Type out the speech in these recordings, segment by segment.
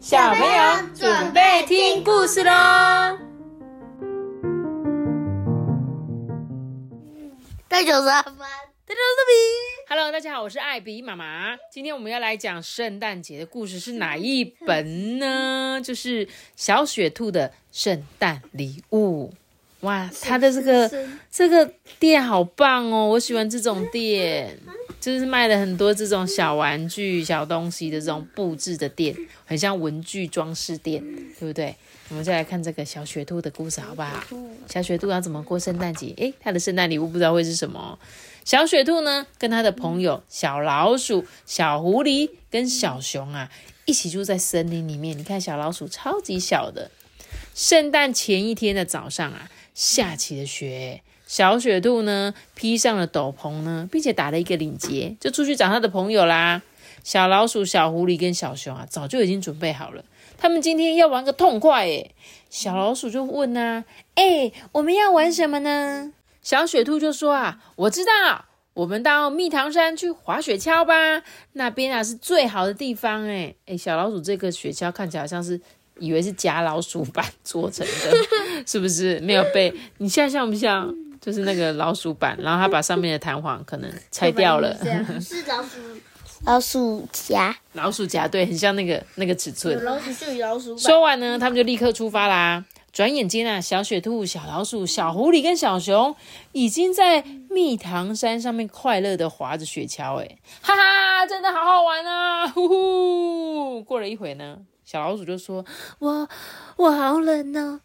小朋友准备听故事喽。第九十二分，大家好，比。Hello，大家好，我是艾比妈妈。今天我们要来讲圣诞节的故事，是哪一本呢？就是小雪兔的圣诞礼物。哇，它的这个这个店好棒哦，我喜欢这种店，就是卖了很多这种小玩具、小东西的这种布置的店，很像文具装饰店，对不对？我们再来看这个小雪兔的故事，好不好？小雪兔要怎么过圣诞节？诶，它的圣诞礼物不知道会是什么。小雪兔呢，跟它的朋友小老鼠、小狐狸跟小熊啊，一起住在森林里面。你看，小老鼠超级小的。圣诞前一天的早上啊。下起了雪，小雪兔呢披上了斗篷呢，并且打了一个领结，就出去找他的朋友啦。小老鼠、小狐狸跟小熊啊，早就已经准备好了，他们今天要玩个痛快诶。小老鼠就问啊：“哎，我们要玩什么呢？”小雪兔就说：“啊，我知道，我们到蜜糖山去滑雪橇吧，那边啊是最好的地方。”诶诶小老鼠这个雪橇看起来像是。以为是假老鼠板做成的，是不是没有被？你现在像不像？就是那个老鼠板，然后他把上面的弹簧可能拆掉了。是老鼠老鼠夹，老鼠夹对，很像那个那个尺寸。老鼠就有老鼠。说完呢，他们就立刻出发啦。转眼间啊，小雪兔、小老鼠、小狐狸跟小熊已经在蜜糖山上面快乐的滑着雪橇，哎，哈哈，真的好好玩啊！呼呼。过了一会呢。小老鼠就说：“我我好冷哦，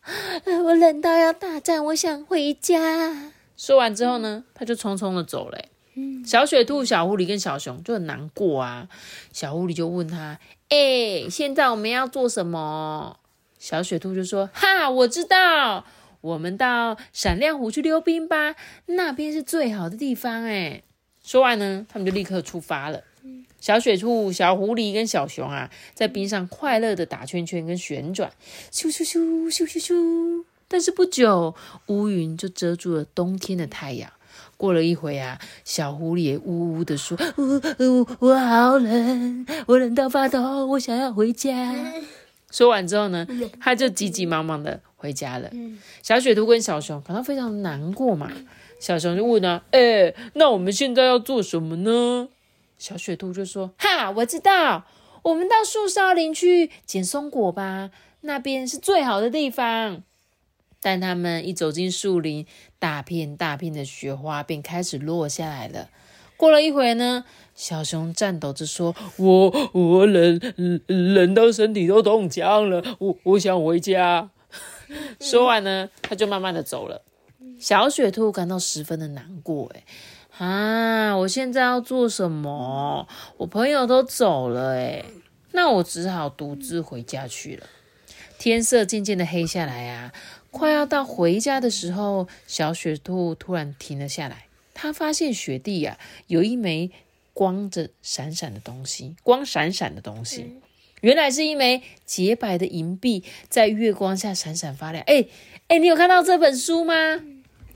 我冷到要大战，我想回家。”说完之后呢，他就匆匆的走了。小雪兔、小狐狸跟小熊就很难过啊。小狐狸就问他：“哎，现在我们要做什么？”小雪兔就说：“哈，我知道，我们到闪亮湖去溜冰吧，那边是最好的地方。”哎，说完呢，他们就立刻出发了。小雪兔、小狐狸跟小熊啊，在冰上快乐的打圈圈跟旋转，咻咻咻咻咻咻。但是不久，乌云就遮住了冬天的太阳。过了一会啊，小狐狸呜呜的说：“呜呜，我好冷，我冷到发抖，我想要回家。”说完之后呢，他就急急忙忙的回家了。小雪兔跟小熊感到非常难过嘛。小熊就问他：“哎，那我们现在要做什么呢？”小雪兔就说：“哈，我知道，我们到树梢林去捡松果吧，那边是最好的地方。”但他们一走进树林，大片大片的雪花便开始落下来了。过了一会呢，小熊颤抖着说：“我我冷冷到身体都冻僵了，我我想回家。”说完呢，他就慢慢的走了。小雪兔感到十分的难过，哎。啊！我现在要做什么？我朋友都走了，诶那我只好独自回家去了。天色渐渐的黑下来啊，快要到回家的时候，小雪兔突然停了下来。它发现雪地呀，有一枚光着闪闪的东西，光闪闪的东西，原来是一枚洁白的银币，在月光下闪闪发亮。哎哎，你有看到这本书吗？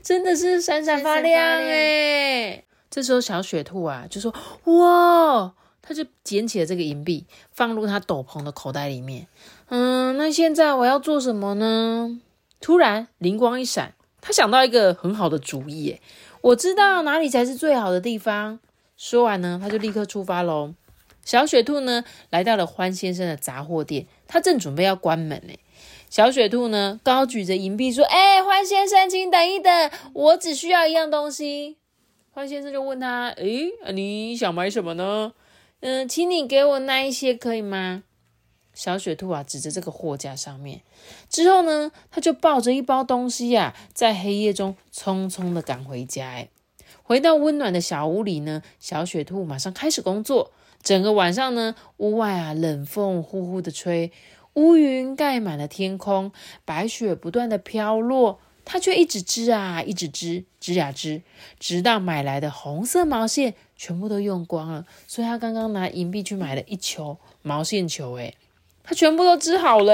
真的是闪闪发亮哎！这时候小雪兔啊就说：“哇！”他就捡起了这个银币，放入他斗篷的口袋里面。嗯，那现在我要做什么呢？突然灵光一闪，他想到一个很好的主意。哎，我知道哪里才是最好的地方。说完呢，他就立刻出发喽。小雪兔呢来到了欢先生的杂货店，他正准备要关门呢。小雪兔呢，高举着银币说：“哎，欢先生，请等一等，我只需要一样东西。”欢先生就问他：“哎，你想买什么呢？嗯，请你给我那一些，可以吗？”小雪兔啊，指着这个货架上面。之后呢，他就抱着一包东西呀，在黑夜中匆匆的赶回家。哎，回到温暖的小屋里呢，小雪兔马上开始工作。整个晚上呢，屋外啊，冷风呼呼的吹。乌云盖满了天空，白雪不断的飘落，它却一直织啊，一直织，织呀织，直到买来的红色毛线全部都用光了。所以他刚刚拿银币去买了一球毛线球，诶，他全部都织好了。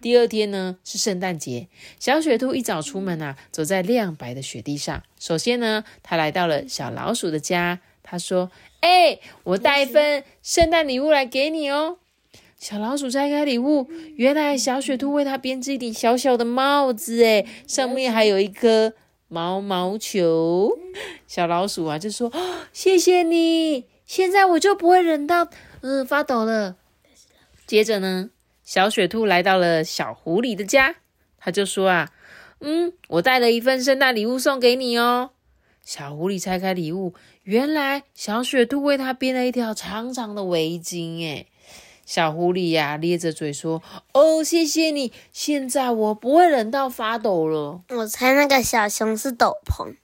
第二天呢是圣诞节，小雪兔一早出门啊，走在亮白的雪地上。首先呢，他来到了小老鼠的家，他说：“哎，我带一份圣诞礼物来给你哦。”小老鼠拆开礼物，原来小雪兔为它编织一顶小小的帽子，诶，上面还有一颗毛毛球。小老鼠啊就说：“谢谢你，现在我就不会冷到嗯发抖了。”接着呢，小雪兔来到了小狐狸的家，他就说：“啊，嗯，我带了一份圣诞礼物送给你哦。”小狐狸拆开礼物，原来小雪兔为它编了一条长长的围巾，诶小狐狸呀，咧着嘴说：“哦，谢谢你，现在我不会冷到发抖了。”我猜那个小熊是斗篷，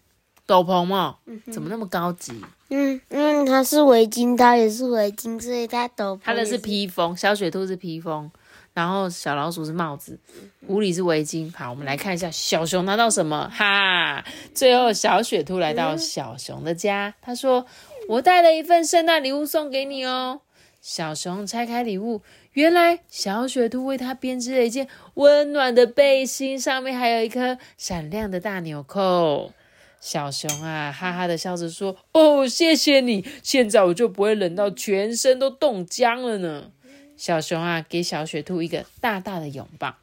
斗篷嘛，怎么那么高级？嗯，因为它是围巾，它也是围巾，所以它斗篷。它的是披风，小雪兔是披风，然后小老鼠是帽子，狐狸是围巾。好，我们来看一下小熊拿到什么？哈，最后小雪兔来到小熊的家，他说：“我带了一份圣诞礼物送给你哦。”小熊拆开礼物，原来小雪兔为它编织了一件温暖的背心，上面还有一颗闪亮的大纽扣。小熊啊，哈哈的笑着说：“哦，谢谢你，现在我就不会冷到全身都冻僵了呢。”小熊啊，给小雪兔一个大大的拥抱。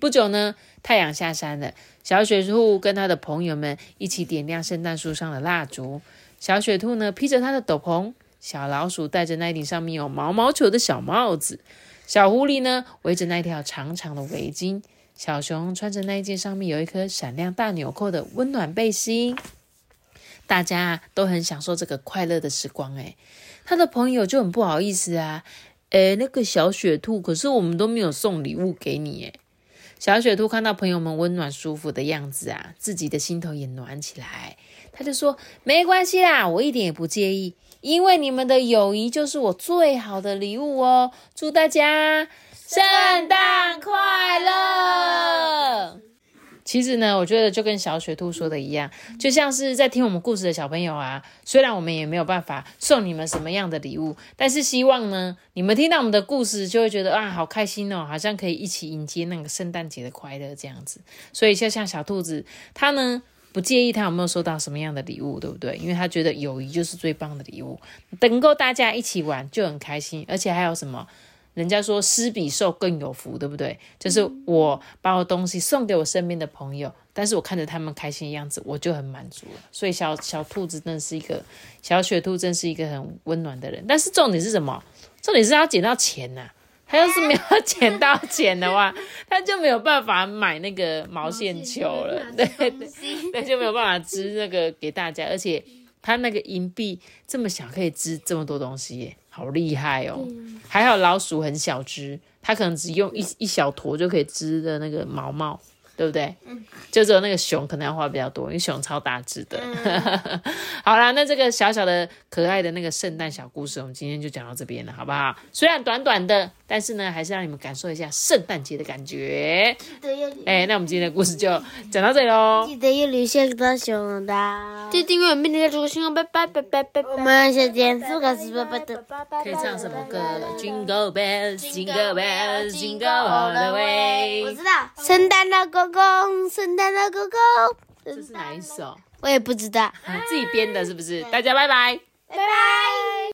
不久呢，太阳下山了，小雪兔跟他的朋友们一起点亮圣诞树上的蜡烛。小雪兔呢，披着它的斗篷。小老鼠戴着那顶上面有毛毛球的小帽子，小狐狸呢围着那条长长的围巾，小熊穿着那一件上面有一颗闪亮大纽扣的温暖背心。大家都很享受这个快乐的时光。诶他的朋友就很不好意思啊，诶那个小雪兔，可是我们都没有送礼物给你。诶小雪兔看到朋友们温暖舒服的样子啊，自己的心头也暖起来。他就说：“没关系啦，我一点也不介意。”因为你们的友谊就是我最好的礼物哦！祝大家圣诞快乐！其实呢，我觉得就跟小雪兔说的一样，就像是在听我们故事的小朋友啊。虽然我们也没有办法送你们什么样的礼物，但是希望呢，你们听到我们的故事就会觉得啊，好开心哦，好像可以一起迎接那个圣诞节的快乐这样子。所以就像小兔子，它呢。不介意他有没有收到什么样的礼物，对不对？因为他觉得友谊就是最棒的礼物，能够大家一起玩就很开心，而且还有什么？人家说施比受更有福，对不对？就是我把我东西送给我身边的朋友，但是我看着他们开心的样子，我就很满足了。所以小小兔子真的是一个小雪兔，真是一个很温暖的人。但是重点是什么？重点是要捡到钱呐。他要是没有捡到钱的话，他就没有办法买那个毛线球了，对对对，就没有办法织那个给大家。而且他那个银币这么小，可以织这么多东西，耶，好厉害哦！还好老鼠很小只，它可能只用一一小坨就可以织的那个毛毛。对不对？嗯，就只有那个熊可能要花比较多，因为熊超大只的。好啦，那这个小小的可爱的那个圣诞小故事，我们今天就讲到这边了，好不好？虽然短短的，但是呢，还是让你们感受一下圣诞节的感觉。哎，那我们今天的故事就讲到这里喽。记得要留下个熊的，记得订阅明天的主星哦，拜拜拜拜拜拜。我们下见，苏格斯拜拜的。可以唱什么歌？Jingle bells, jingle bells, jingle all the way。我知道，圣诞老公。公，圣诞老公公，这是哪一首？我也不知道，自己编的，是不是？大家拜拜，拜拜。